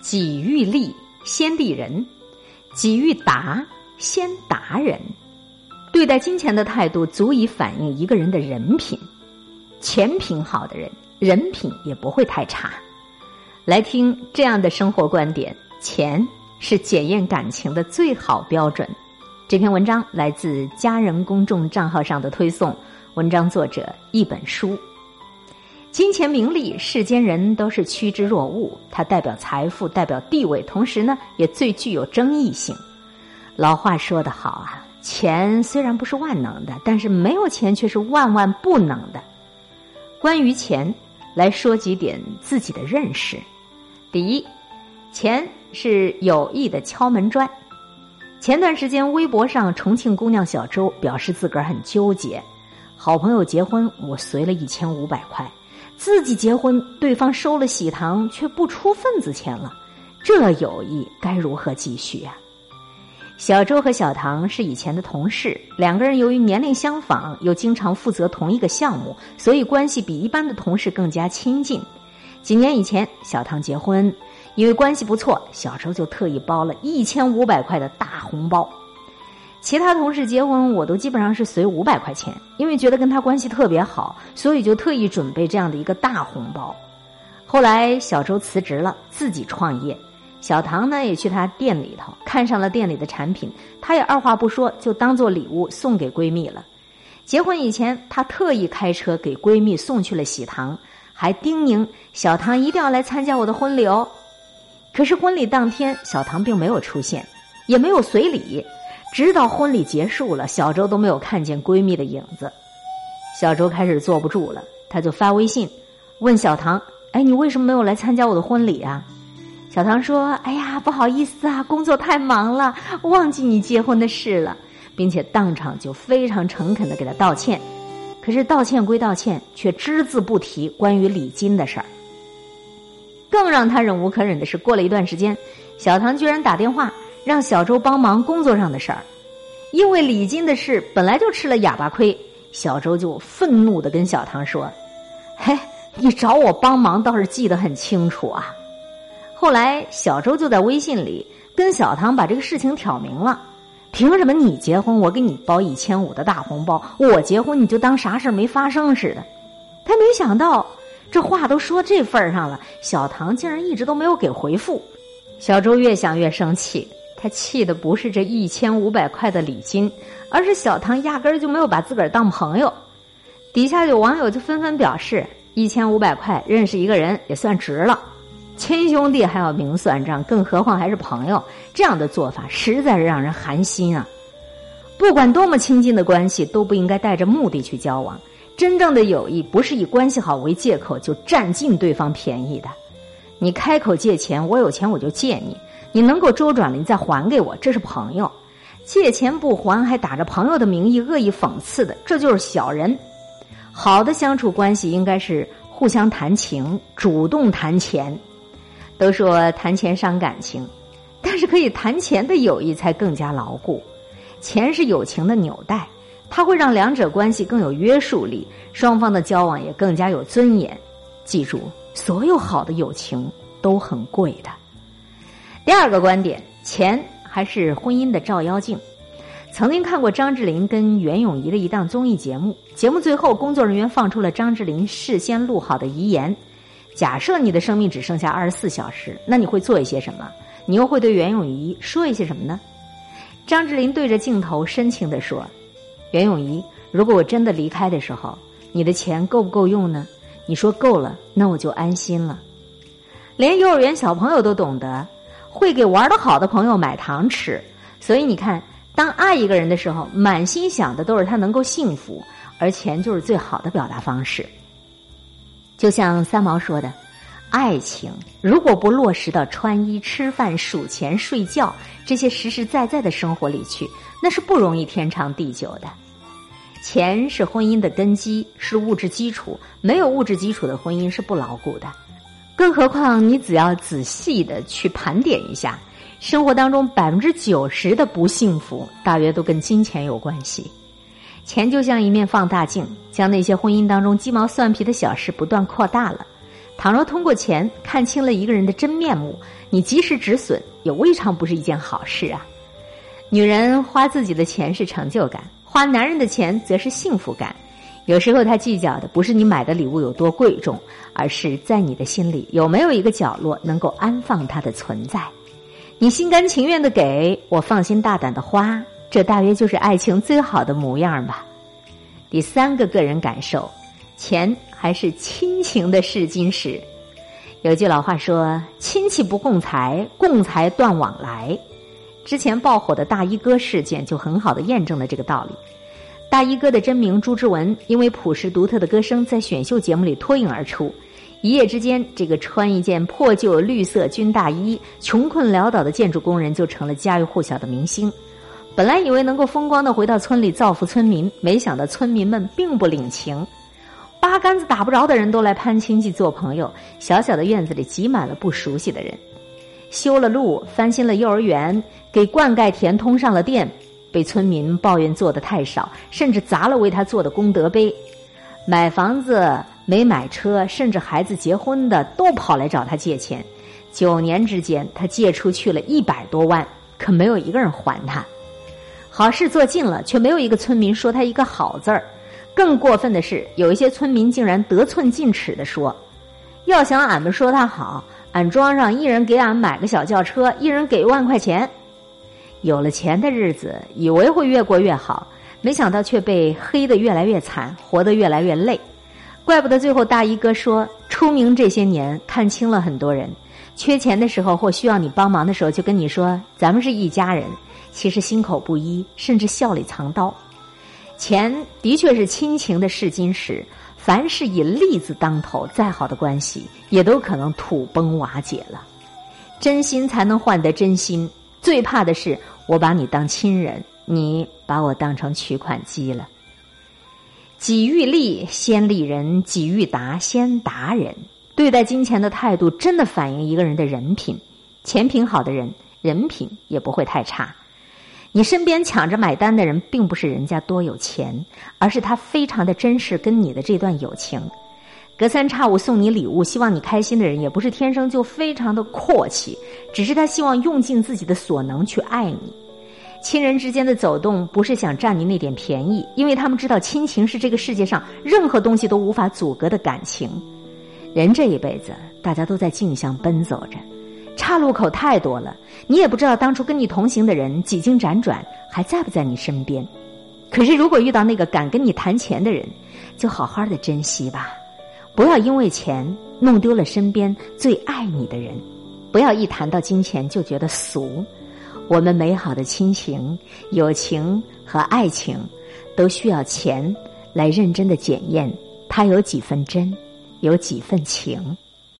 己欲立先立人，己欲达先达人。对待金钱的态度，足以反映一个人的人品。钱品好的人，人品也不会太差。来听这样的生活观点：钱是检验感情的最好标准。这篇文章来自家人公众账号上的推送，文章作者一本书。金钱名利，世间人都是趋之若鹜。它代表财富，代表地位，同时呢，也最具有争议性。老话说得好啊，钱虽然不是万能的，但是没有钱却是万万不能的。关于钱，来说几点自己的认识。第一，钱是有意的敲门砖。前段时间，微博上重庆姑娘小周表示自个儿很纠结，好朋友结婚，我随了一千五百块。自己结婚，对方收了喜糖却不出份子钱了，这友谊该如何继续啊？小周和小唐是以前的同事，两个人由于年龄相仿，又经常负责同一个项目，所以关系比一般的同事更加亲近。几年以前，小唐结婚，因为关系不错，小周就特意包了一千五百块的大红包。其他同事结婚，我都基本上是随五百块钱，因为觉得跟他关系特别好，所以就特意准备这样的一个大红包。后来小周辞职了，自己创业，小唐呢也去他店里头看上了店里的产品，他也二话不说就当做礼物送给闺蜜了。结婚以前，他特意开车给闺蜜送去了喜糖，还叮咛小唐一定要来参加我的婚礼哦。可是婚礼当天，小唐并没有出现，也没有随礼。直到婚礼结束了，小周都没有看见闺蜜的影子。小周开始坐不住了，他就发微信问小唐：“哎，你为什么没有来参加我的婚礼啊？”小唐说：“哎呀，不好意思啊，工作太忙了，忘记你结婚的事了，并且当场就非常诚恳的给他道歉。可是道歉归道歉，却只字不提关于礼金的事儿。更让他忍无可忍的是，过了一段时间，小唐居然打电话。”让小周帮忙工作上的事儿，因为礼金的事本来就吃了哑巴亏，小周就愤怒的跟小唐说：“嘿，你找我帮忙倒是记得很清楚啊。”后来小周就在微信里跟小唐把这个事情挑明了：“凭什么你结婚我给你包一千五的大红包，我结婚你就当啥事儿没发生似的？”他没想到这话都说这份儿上了，小唐竟然一直都没有给回复。小周越想越生气。他气的不是这一千五百块的礼金，而是小唐压根儿就没有把自个儿当朋友。底下有网友就纷纷表示，一千五百块认识一个人也算值了，亲兄弟还要明算账，更何况还是朋友，这样的做法实在是让人寒心啊！不管多么亲近的关系，都不应该带着目的去交往。真正的友谊不是以关系好为借口就占尽对方便宜的。你开口借钱，我有钱我就借你。你能够周转了，你再还给我，这是朋友；借钱不还，还打着朋友的名义恶意讽刺的，这就是小人。好的相处关系应该是互相谈情，主动谈钱。都说谈钱伤感情，但是可以谈钱的友谊才更加牢固。钱是友情的纽带，它会让两者关系更有约束力，双方的交往也更加有尊严。记住，所有好的友情都很贵的。第二个观点，钱还是婚姻的照妖镜。曾经看过张智霖跟袁咏仪的一档综艺节目，节目最后工作人员放出了张智霖事先录好的遗言：假设你的生命只剩下二十四小时，那你会做一些什么？你又会对袁咏仪说一些什么呢？张智霖对着镜头深情地说：“袁咏仪，如果我真的离开的时候，你的钱够不够用呢？你说够了，那我就安心了。连幼儿园小朋友都懂得。”会给玩的好的朋友买糖吃，所以你看，当爱一个人的时候，满心想的都是他能够幸福，而钱就是最好的表达方式。就像三毛说的：“爱情如果不落实到穿衣、吃饭、数钱、睡觉这些实实在在的生活里去，那是不容易天长地久的。钱是婚姻的根基，是物质基础，没有物质基础的婚姻是不牢固的。”更何况，你只要仔细的去盘点一下，生活当中百分之九十的不幸福，大约都跟金钱有关系。钱就像一面放大镜，将那些婚姻当中鸡毛蒜皮的小事不断扩大了。倘若通过钱看清了一个人的真面目，你及时止损，也未尝不是一件好事啊。女人花自己的钱是成就感，花男人的钱则是幸福感。有时候他计较的不是你买的礼物有多贵重，而是在你的心里有没有一个角落能够安放他的存在。你心甘情愿的给我，放心大胆的花，这大约就是爱情最好的模样吧。第三个个人感受，钱还是亲情的试金石。有句老话说：“亲戚不共财，共财断往来。”之前爆火的大衣哥事件就很好的验证了这个道理。大衣哥的真名朱之文，因为朴实独特的歌声，在选秀节目里脱颖而出。一夜之间，这个穿一件破旧绿色军大衣、穷困潦倒的建筑工人就成了家喻户晓的明星。本来以为能够风光的回到村里造福村民，没想到村民们并不领情，八竿子打不着的人都来攀亲戚做朋友。小小的院子里挤满了不熟悉的人。修了路，翻新了幼儿园，给灌溉田通上了电，被村民抱怨做的太少，甚至砸了为他做的功德碑。买房子。没买车，甚至孩子结婚的都跑来找他借钱。九年之间，他借出去了一百多万，可没有一个人还他。好事做尽了，却没有一个村民说他一个好字儿。更过分的是，有一些村民竟然得寸进尺的说：“要想俺们说他好，俺庄上一人给俺买个小轿车，一人给一万块钱。”有了钱的日子，以为会越过越好，没想到却被黑的越来越惨，活得越来越累。怪不得最后大衣哥说，出名这些年看清了很多人，缺钱的时候或需要你帮忙的时候，就跟你说咱们是一家人，其实心口不一，甚至笑里藏刀。钱的确是亲情的试金石，凡是以利字当头，再好的关系也都可能土崩瓦解了。真心才能换得真心，最怕的是我把你当亲人，你把我当成取款机了。己欲利先利人，己欲达先达人。对待金钱的态度，真的反映一个人的人品。钱品好的人，人品也不会太差。你身边抢着买单的人，并不是人家多有钱，而是他非常的珍视跟你的这段友情。隔三差五送你礼物，希望你开心的人，也不是天生就非常的阔气，只是他希望用尽自己的所能去爱你。亲人之间的走动，不是想占你那点便宜，因为他们知道亲情是这个世界上任何东西都无法阻隔的感情。人这一辈子，大家都在竞相奔走着，岔路口太多了，你也不知道当初跟你同行的人几经辗转还在不在你身边。可是如果遇到那个敢跟你谈钱的人，就好好的珍惜吧，不要因为钱弄丢了身边最爱你的人，不要一谈到金钱就觉得俗。我们美好的亲情、友情和爱情，都需要钱来认真的检验，它有几分真，有几分情。